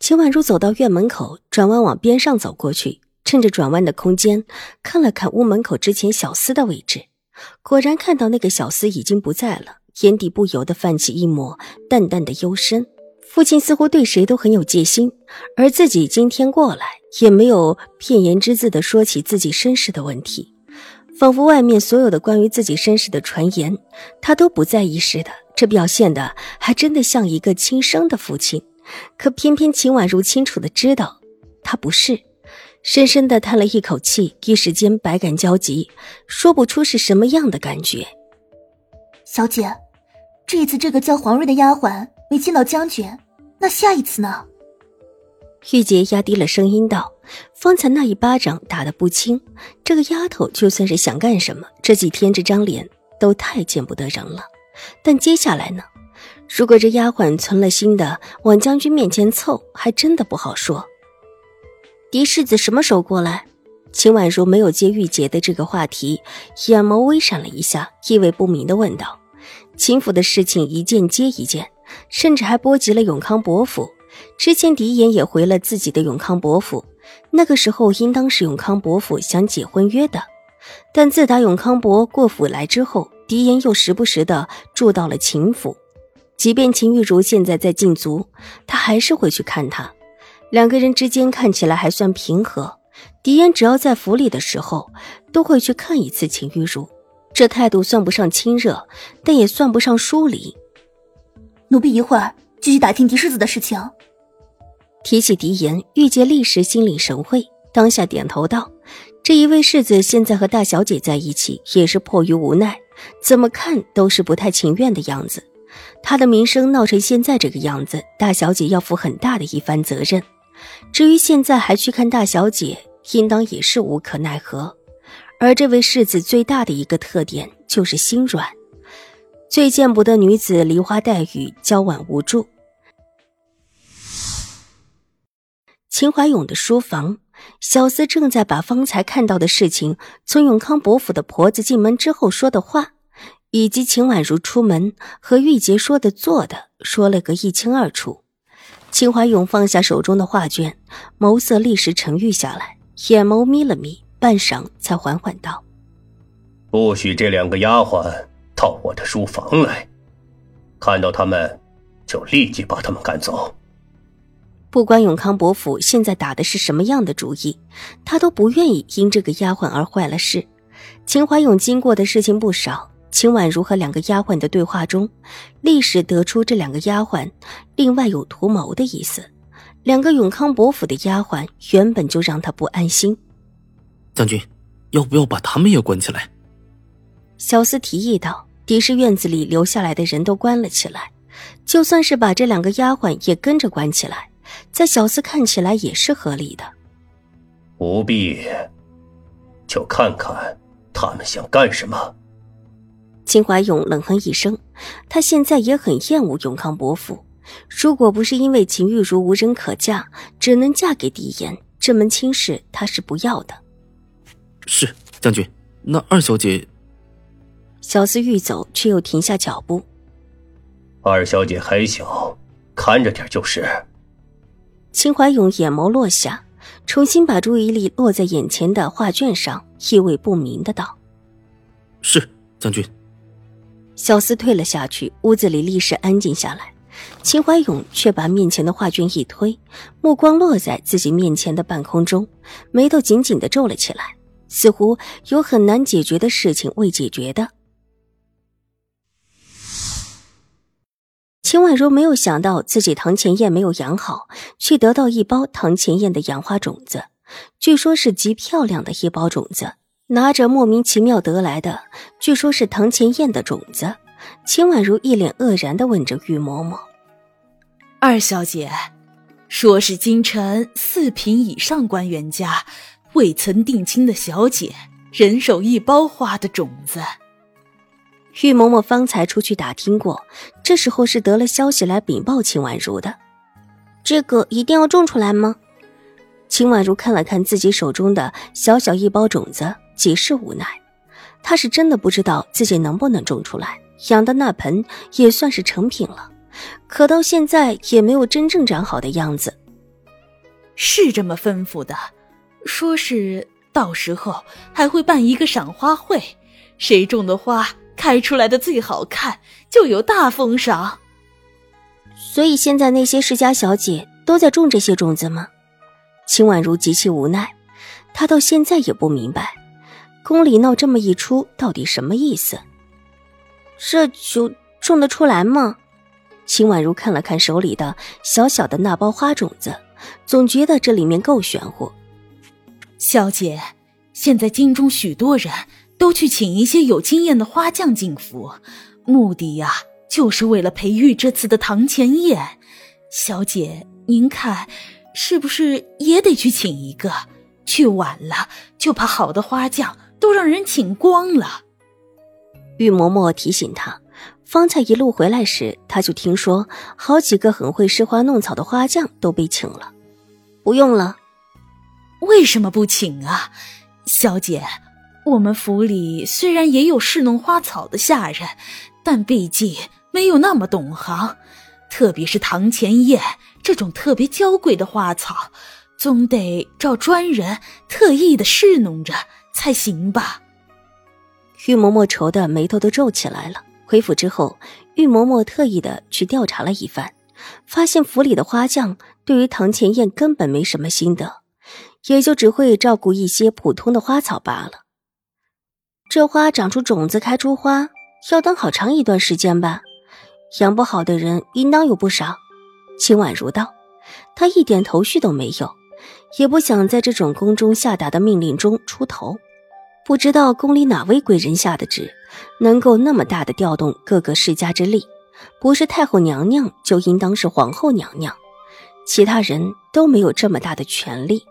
秦婉如走到院门口，转弯往边上走过去，趁着转弯的空间，看了看屋门口之前小厮的位置，果然看到那个小厮已经不在了，眼底不由得泛起一抹淡淡的幽深。父亲似乎对谁都很有戒心，而自己今天过来也没有片言之字的说起自己身世的问题，仿佛外面所有的关于自己身世的传言，他都不在意似的。这表现的还真的像一个亲生的父亲。可偏偏秦婉如清楚的知道，他不是，深深的叹了一口气，一时间百感交集，说不出是什么样的感觉。小姐，这一次这个叫黄瑞的丫鬟没见到将军，那下一次呢？玉洁压低了声音道：“方才那一巴掌打得不轻，这个丫头就算是想干什么，这几天这张脸都太见不得人了。但接下来呢？”如果这丫鬟存了心的往将军面前凑，还真的不好说。嫡世子什么时候过来？秦婉如没有接玉洁的这个话题，眼眸微闪了一下，意味不明的问道：“秦府的事情一件接一件，甚至还波及了永康伯府。之前狄言也回了自己的永康伯府，那个时候应当是永康伯府想解婚约的。但自打永康伯过府来之后，狄言又时不时的住到了秦府。”即便秦玉茹现在在禁足，他还是会去看她。两个人之间看起来还算平和。狄言只要在府里的时候，都会去看一次秦玉茹。这态度算不上亲热，但也算不上疏离。奴婢一会儿继续打听狄世子的事情。提起狄言，玉洁立时心领神会，当下点头道：“这一位世子现在和大小姐在一起，也是迫于无奈，怎么看都是不太情愿的样子。”他的名声闹成现在这个样子，大小姐要负很大的一番责任。至于现在还去看大小姐，应当也是无可奈何。而这位世子最大的一个特点就是心软，最见不得女子梨花带雨、娇婉无助。秦怀勇的书房，小厮正在把方才看到的事情，从永康伯府的婆子进门之后说的话。以及秦婉如出门和玉洁说的做的，说了个一清二楚。秦怀勇放下手中的画卷，眸色立时沉郁下来，眼眸眯了眯，半晌才缓缓道：“不许这两个丫鬟到我的书房来，看到他们，就立即把他们赶走。”不管永康伯府现在打的是什么样的主意，他都不愿意因这个丫鬟而坏了事。秦怀勇经过的事情不少。秦婉如和两个丫鬟的对话中，历史得出这两个丫鬟另外有图谋的意思。两个永康伯府的丫鬟原本就让他不安心。将军，要不要把他们也关起来？小厮提议道：“狄氏院子里留下来的人都关了起来，就算是把这两个丫鬟也跟着关起来，在小厮看起来也是合理的。不必，就看看他们想干什么。”秦怀勇冷哼一声，他现在也很厌恶永康伯父。如果不是因为秦玉茹无人可嫁，只能嫁给狄言，这门亲事他是不要的。是将军，那二小姐……小厮欲走，却又停下脚步。二小姐还小，看着点就是。秦怀勇眼眸落下，重新把注意力落在眼前的画卷上，意味不明的道：“是将军。”小厮退了下去，屋子里立时安静下来。秦怀勇却把面前的画卷一推，目光落在自己面前的半空中，眉头紧紧的皱了起来，似乎有很难解决的事情未解决的。秦婉如没有想到自己堂前燕没有养好，却得到一包堂前燕的养花种子，据说是极漂亮的一包种子。拿着莫名其妙得来的，据说是唐前燕的种子，秦婉如一脸愕然的问着玉嬷嬷：“二小姐，说是京城四品以上官员家未曾定亲的小姐人手一包花的种子。玉嬷嬷方才出去打听过，这时候是得了消息来禀报秦婉如的。这个一定要种出来吗？秦婉如看了看自己手中的小小一包种子，极是无奈。他是真的不知道自己能不能种出来，养的那盆也算是成品了，可到现在也没有真正长好的样子。是这么吩咐的，说是到时候还会办一个赏花会，谁种的花开出来的最好看，就有大封赏。所以现在那些世家小姐都在种这些种子吗？秦婉如极其无奈，她到现在也不明白，宫里闹这么一出到底什么意思。这就种得出来吗？秦婉如看了看手里的小小的那包花种子，总觉得这里面够玄乎。小姐，现在京中许多人都去请一些有经验的花匠进府，目的呀。就是为了培育这次的堂前宴，小姐，您看，是不是也得去请一个？去晚了，就怕好的花匠都让人请光了。玉嬷嬷提醒他，方才一路回来时，他就听说好几个很会施花弄草的花匠都被请了。不用了，为什么不请啊？小姐，我们府里虽然也有侍弄花草的下人，但毕竟。没有那么懂行，特别是堂前燕这种特别娇贵的花草，总得找专人特意的侍弄着才行吧。玉嬷嬷愁的眉头都皱起来了。回府之后，玉嬷嬷特意的去调查了一番，发现府里的花匠对于堂前燕根本没什么心得，也就只会照顾一些普通的花草罢了。这花长出种子，开出花，要等好长一段时间吧。养不好的人应当有不少，秦婉如道。她一点头绪都没有，也不想在这种宫中下达的命令中出头。不知道宫里哪位贵人下的旨，能够那么大的调动各个世家之力？不是太后娘娘，就应当是皇后娘娘，其他人都没有这么大的权力。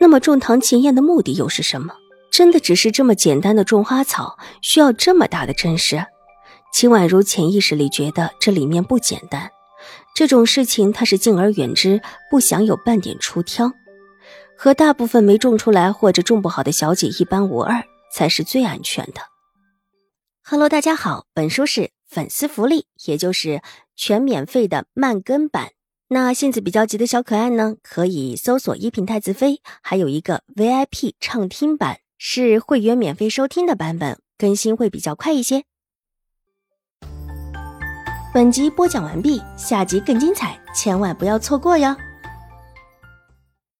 那么种堂前燕的目的又是什么？真的只是这么简单的种花草，需要这么大的阵势？秦婉如潜意识里觉得这里面不简单，这种事情她是敬而远之，不想有半点出挑。和大部分没种出来或者种不好的小姐一般无二，才是最安全的。Hello，大家好，本书是粉丝福利，也就是全免费的慢更版。那性子比较急的小可爱呢，可以搜索一品太子妃，还有一个 VIP 畅听版，是会员免费收听的版本，更新会比较快一些。本集播讲完毕，下集更精彩，千万不要错过哟！